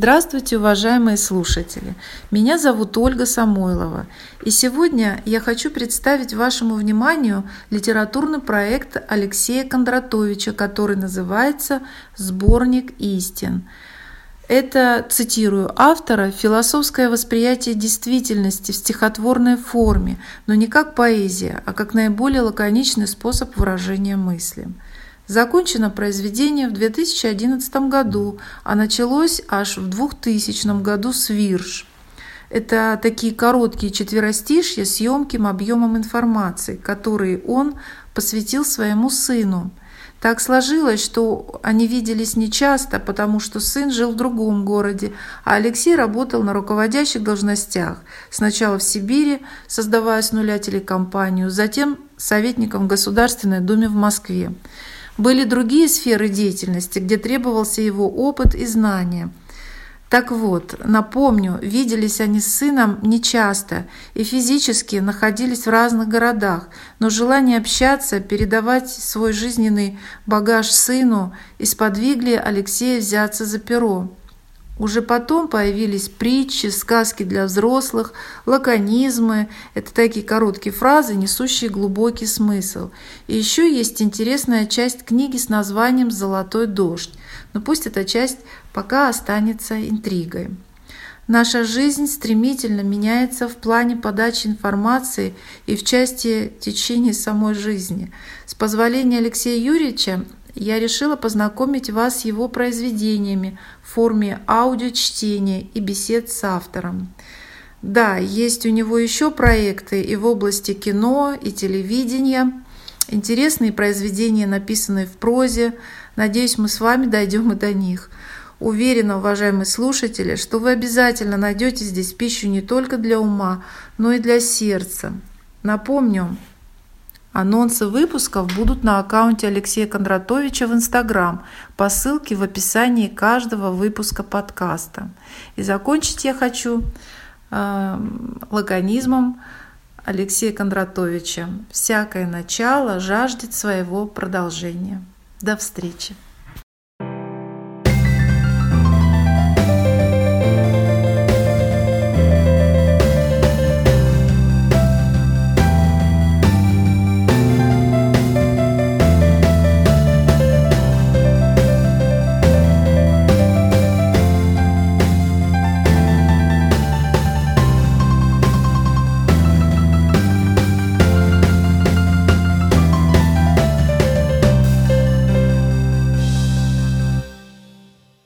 Здравствуйте, уважаемые слушатели! Меня зовут Ольга Самойлова, и сегодня я хочу представить вашему вниманию литературный проект Алексея Кондратовича, который называется «Сборник истин». Это, цитирую автора, философское восприятие действительности в стихотворной форме, но не как поэзия, а как наиболее лаконичный способ выражения мысли. Закончено произведение в 2011 году, а началось аж в 2000 году с вирш. Это такие короткие четверостишья с емким объемом информации, которые он посвятил своему сыну. Так сложилось, что они виделись нечасто, потому что сын жил в другом городе, а Алексей работал на руководящих должностях. Сначала в Сибири, создавая с нуля телекомпанию, затем советником в Государственной Думе в Москве. Были другие сферы деятельности, где требовался его опыт и знания. Так вот, напомню, виделись они с сыном нечасто и физически находились в разных городах, но желание общаться, передавать свой жизненный багаж сыну исподвигли Алексея взяться за перо. Уже потом появились притчи, сказки для взрослых, лаконизмы. Это такие короткие фразы, несущие глубокий смысл. И еще есть интересная часть книги с названием «Золотой дождь». Но пусть эта часть пока останется интригой. Наша жизнь стремительно меняется в плане подачи информации и в части течения самой жизни. С позволения Алексея Юрьевича я решила познакомить вас с его произведениями в форме аудиочтения и бесед с автором. Да, есть у него еще проекты и в области кино, и телевидения. Интересные произведения, написанные в прозе. Надеюсь, мы с вами дойдем и до них. Уверена, уважаемые слушатели, что вы обязательно найдете здесь пищу не только для ума, но и для сердца. Напомню, Анонсы выпусков будут на аккаунте Алексея Кондратовича в Инстаграм по ссылке в описании каждого выпуска подкаста. И закончить я хочу э, лаконизмом Алексея Кондратовича. «Всякое начало жаждет своего продолжения». До встречи!